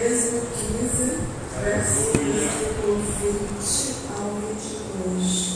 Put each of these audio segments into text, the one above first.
Êxodo 15, versículo 20 ao 22.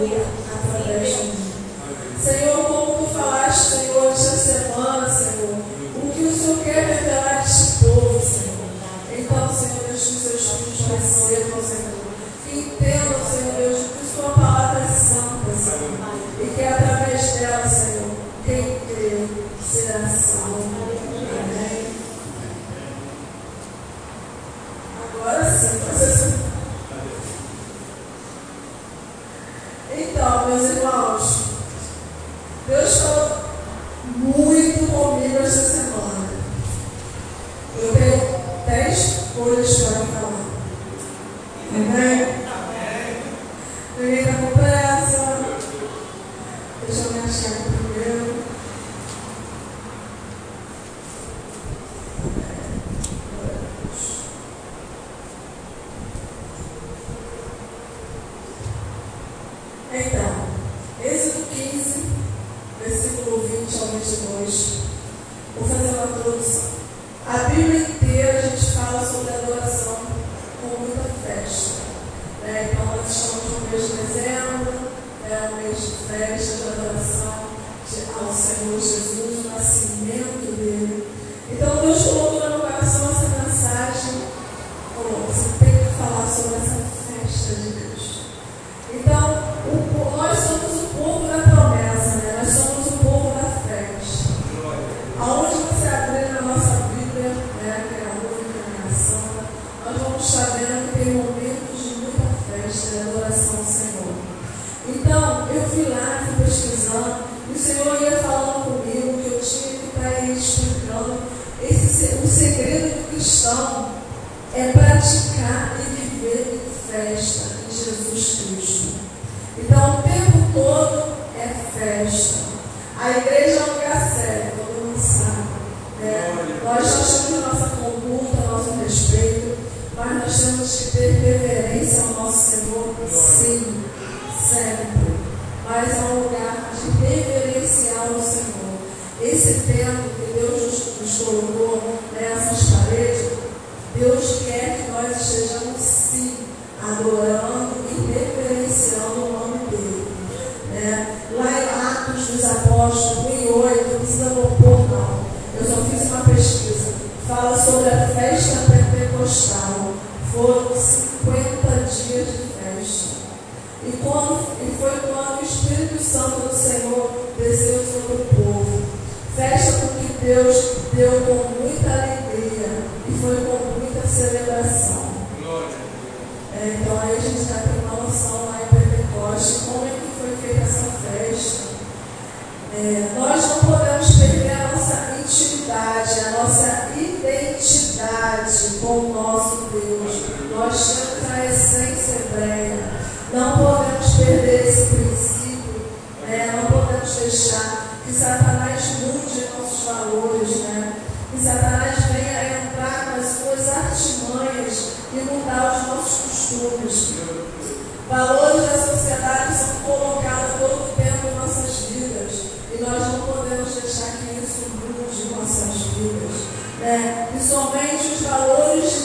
Hallelujah. Hallelujah. deixar que Satanás mude nossos valores, né? Que Satanás venha entrar com as suas artimanhas e mudar os nossos costumes. Valores da sociedade são colocados todo o tempo em nossas vidas e nós não podemos deixar que isso mude nossas vidas. Né? E somente os valores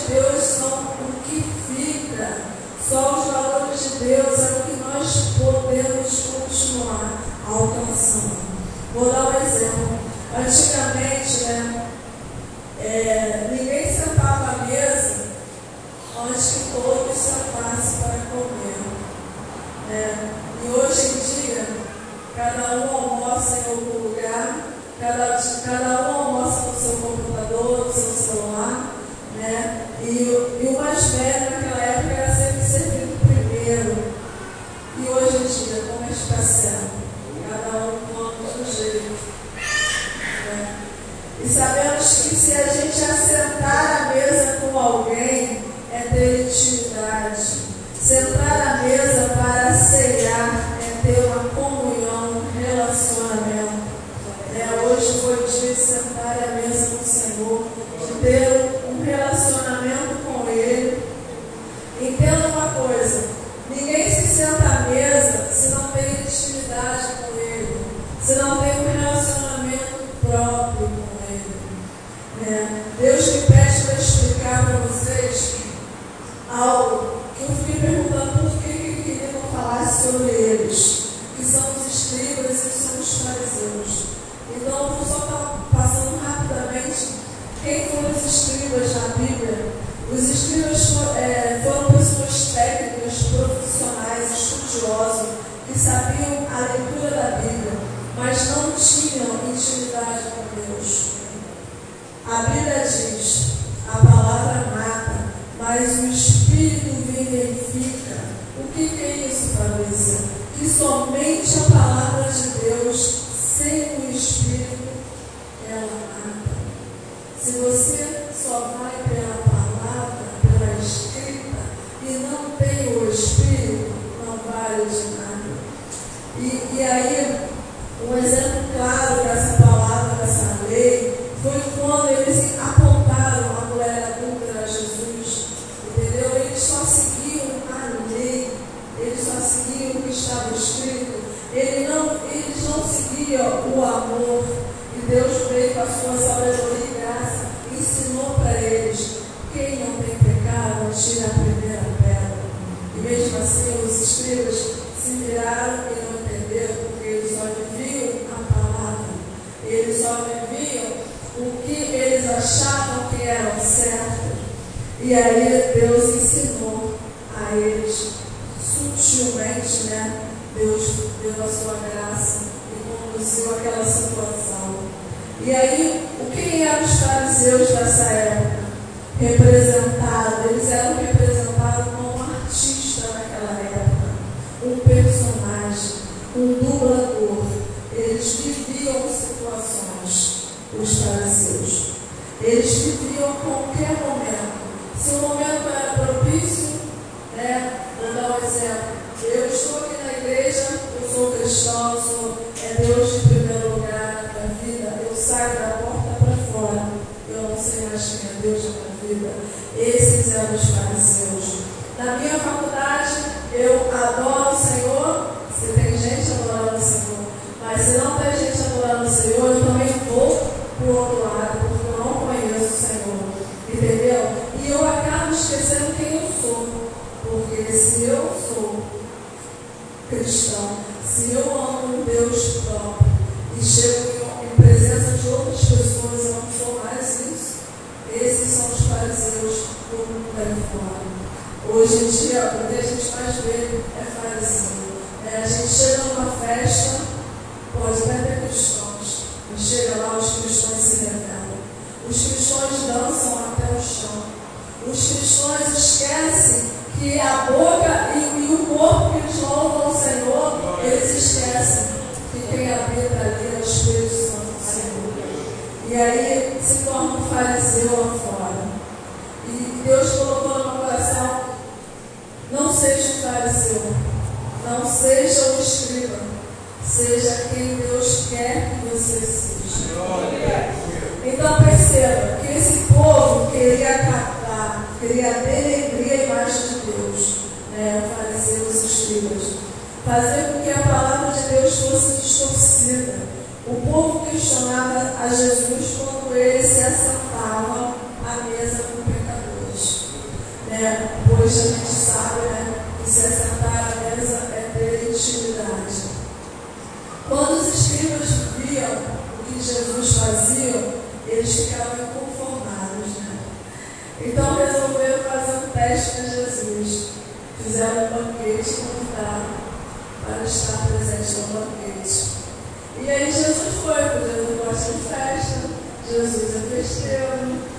aquela situação. E aí, o que eram os fariseus dessa época? Representados, eles eram representados como um artista naquela época, um personagem, um dublador. Eles viviam situações, os fariseus. Eles viviam qualquer momento Não seja um fariseu, não seja um escriba, seja quem Deus quer que você seja. Então perceba que esse povo queria captar, queria denegrir a imagem de Deus, né? fariseu os escribas, fazer com que a palavra de Deus fosse distorcida. O povo questionava a Jesus quando ele se assentava à mesa com pecadores. Né? Pois a gente se acertar a mesa é ter intimidade. Quando os escribas viam o que Jesus fazia, eles ficavam inconformados. Né? Então resolveram fazer um teste de Jesus. Fizeram um banquete convidaram para estar presente no banquete. E aí Jesus foi, porque Jesus gosta de festa, Jesus é festeiro.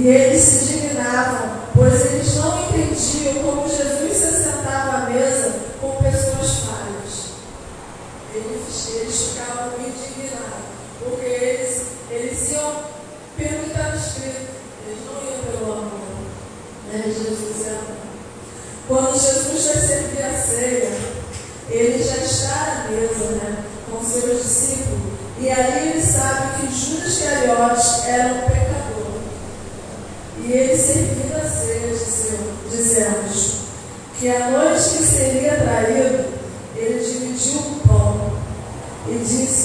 E eles se indignavam, pois eles não entendiam como Jesus se sentava à mesa com pessoas falhas. Eles, eles ficavam indignados, porque eles, eles iam pelo que estava escrito, eles não iam pelo amor. Né? Jesus é amor. Quando Jesus recebia a ceia, ele já está à mesa né? com seus discípulos. E ali ele sabe que Judas Cariotes era um e ele serviu a ceia, dizendo que a noite que seria traído, ele dividiu o pão e disse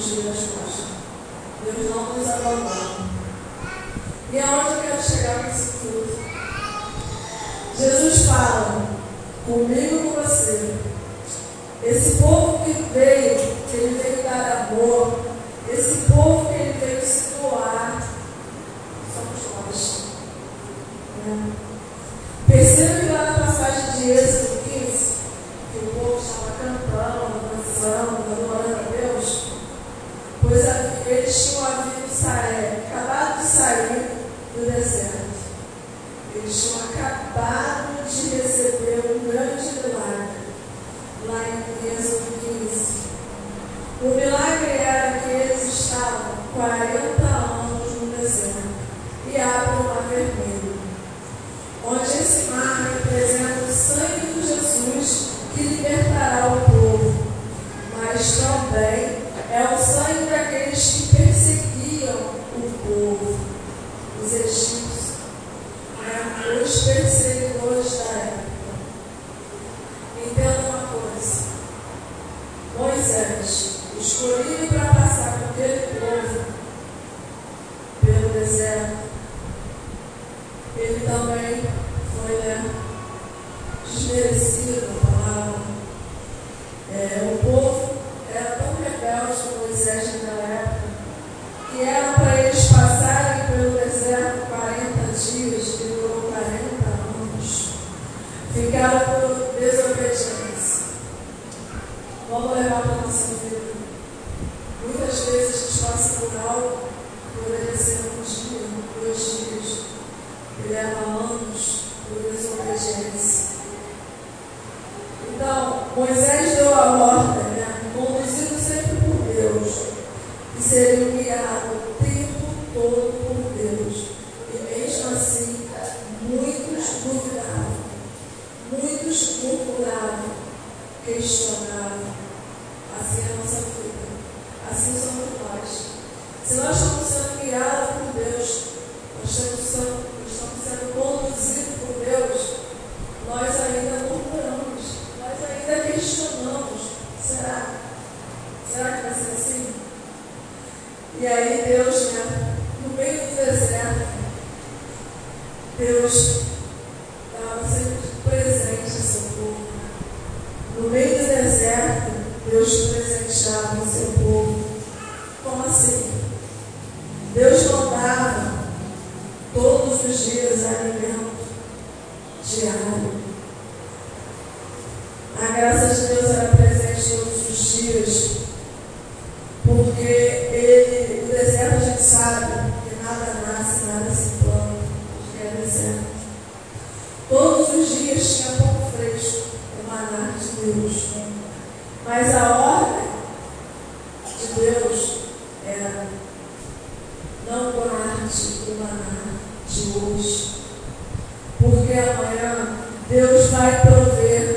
nos tira as costas. Deus não nos abandona. E é aonde eu quero chegar com isso tudo? Jesus fala comigo com você. Esse povo que veio, que ele veio dar amor, esse povo We've got to Não guarde o maná de hoje, porque amanhã Deus vai prover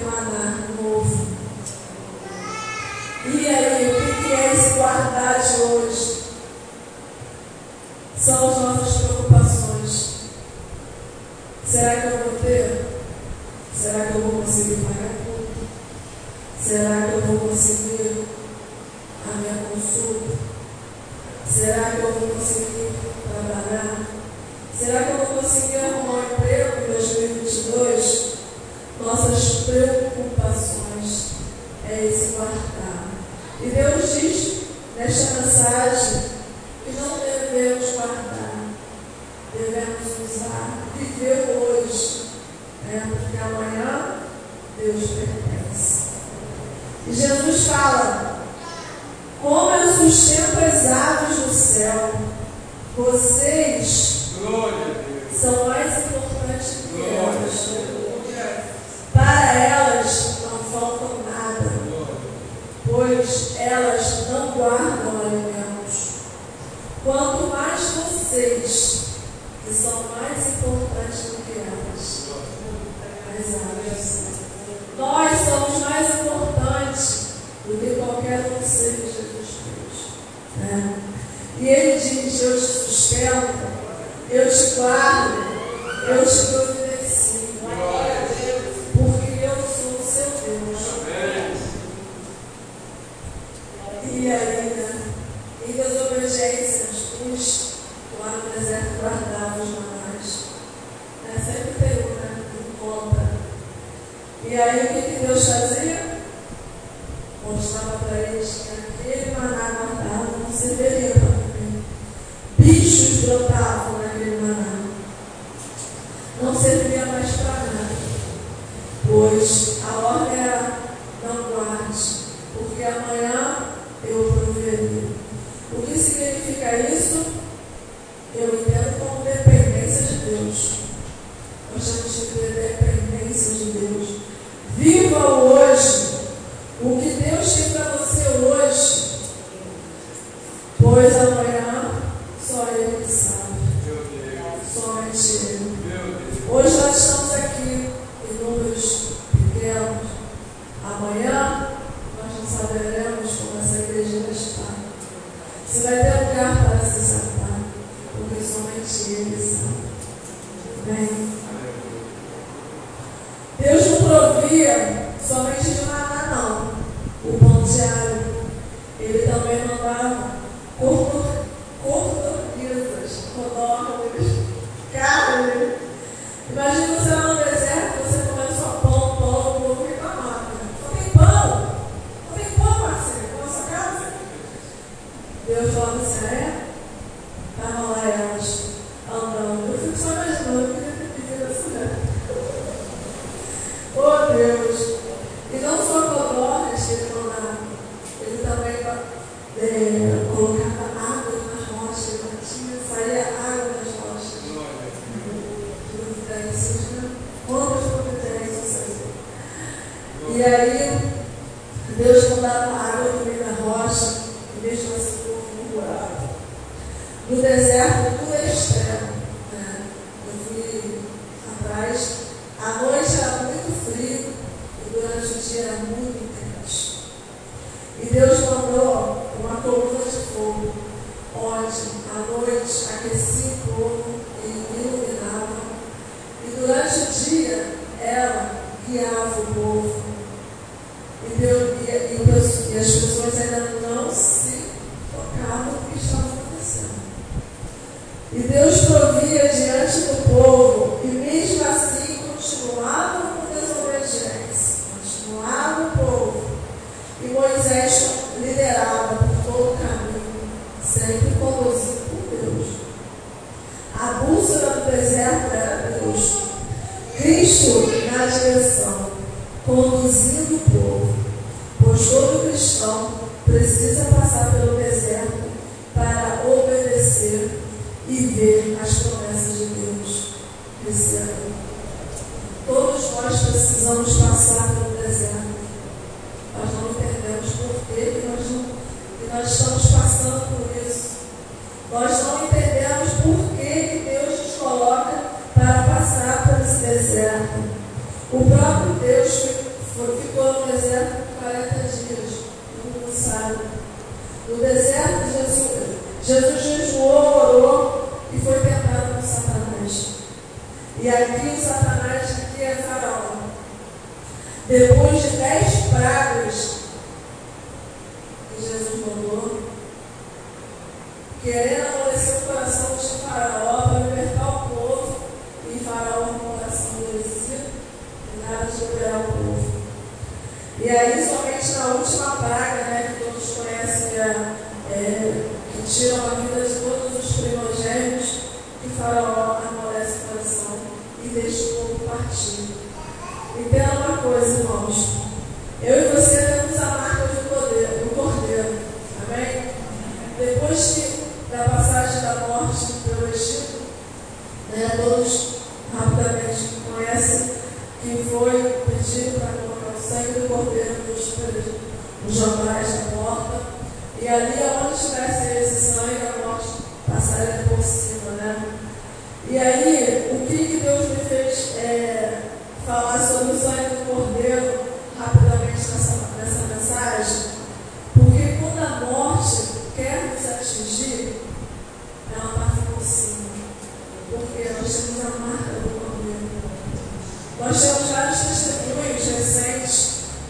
Nós temos vários testemunhos recentes.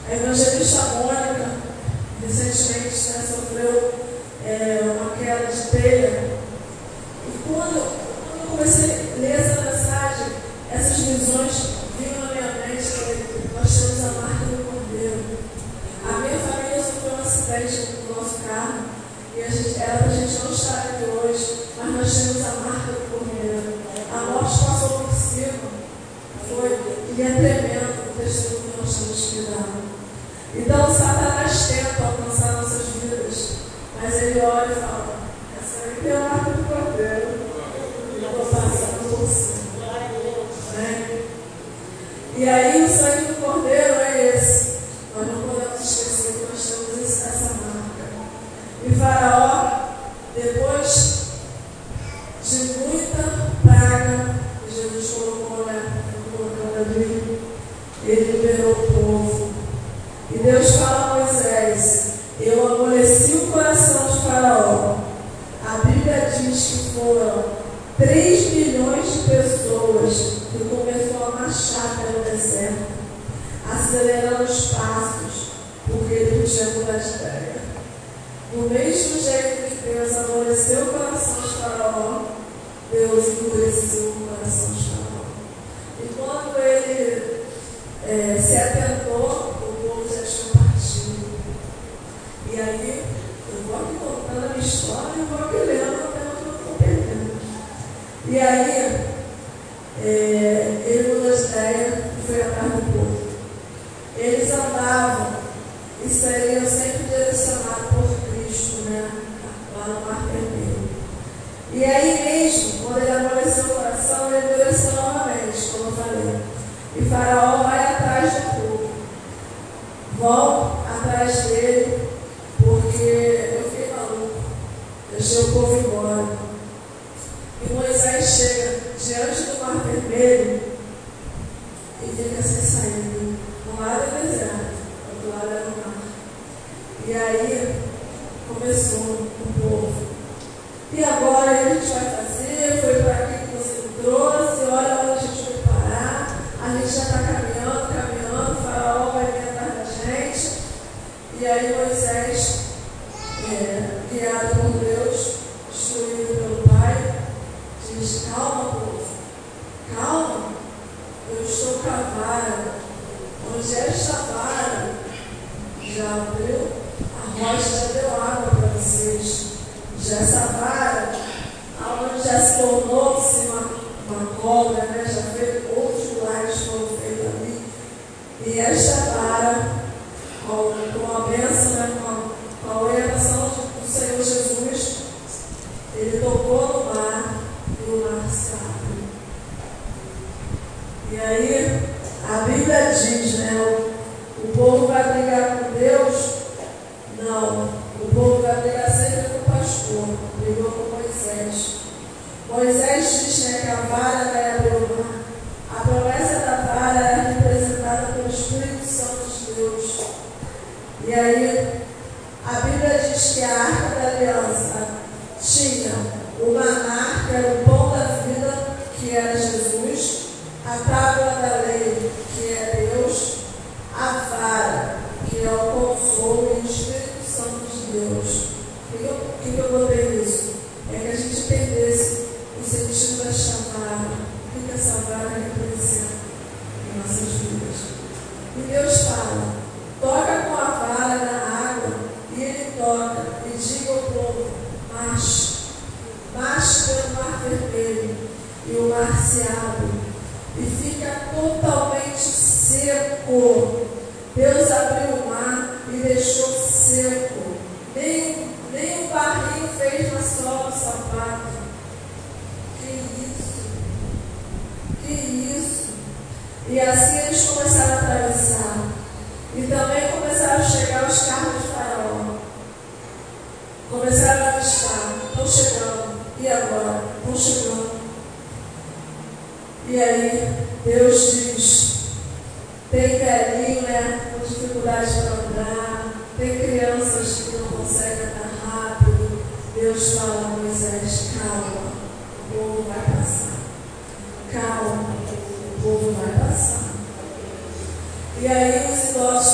A evangelista Mônica, recentemente, né, sofreu é, uma queda de telha. E quando, quando eu comecei E aí, é, E aí os idosos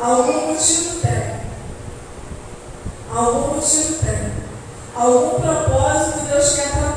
Algum motivo tem. Algum motivo tem. Algum propósito Deus quer para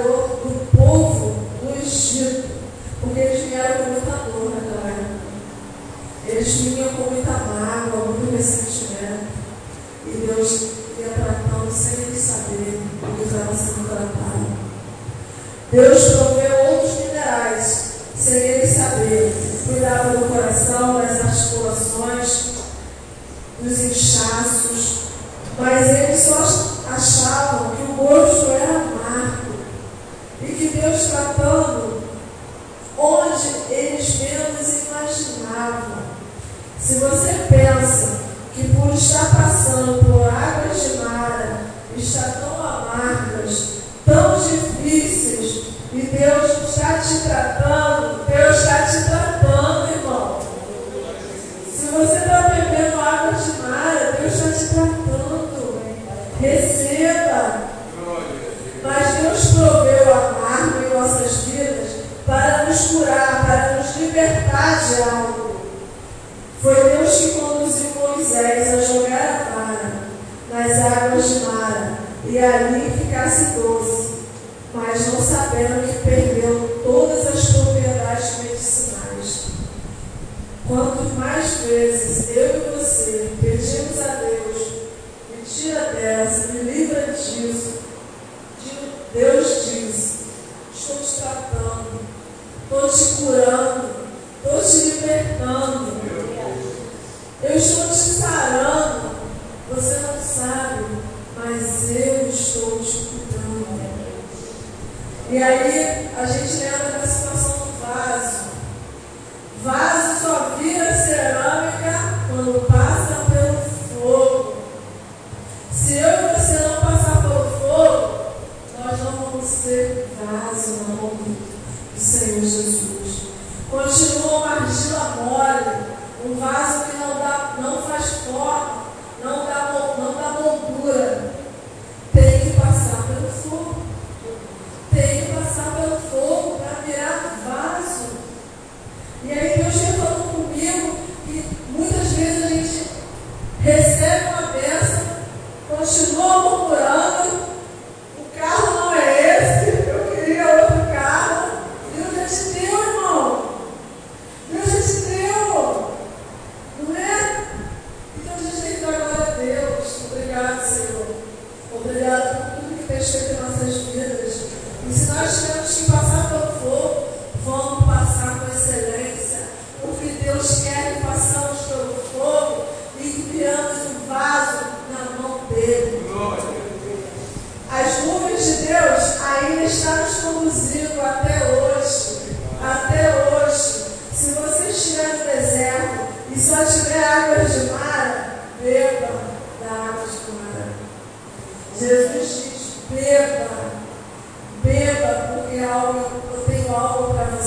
do povo do Egito, porque eles vieram com muita dor naquela época. Eles vinham com muita mágoa. E aí a gente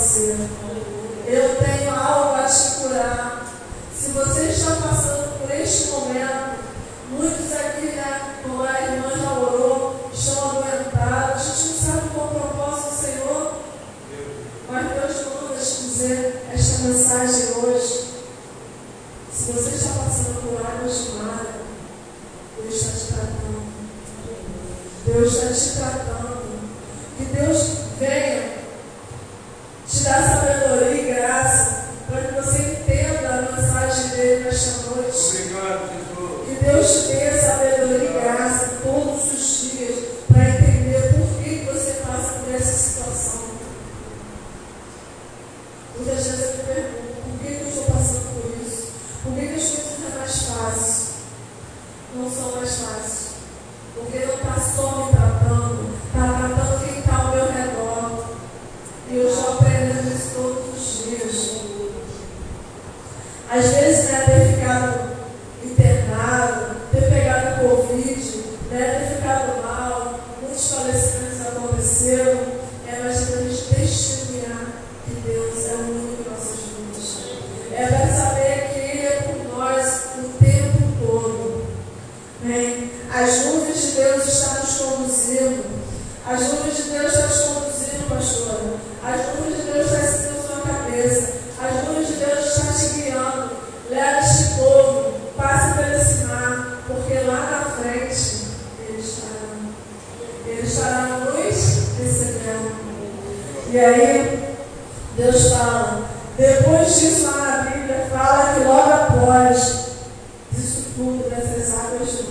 você. Eu tenho algo a te curar. Se você está passando por este momento, muitos aqui, né, como a irmã já orou, estão aguentados. A gente não sabe qual o propósito do Senhor. Mas Deus manda te dizer esta mensagem hoje. Se você está passando por águas de mar, Deus está te tratando. Deus está te tratando. E aí, Deus fala, depois disso lá na Bíblia, fala que logo após isso tudo, nessas águas de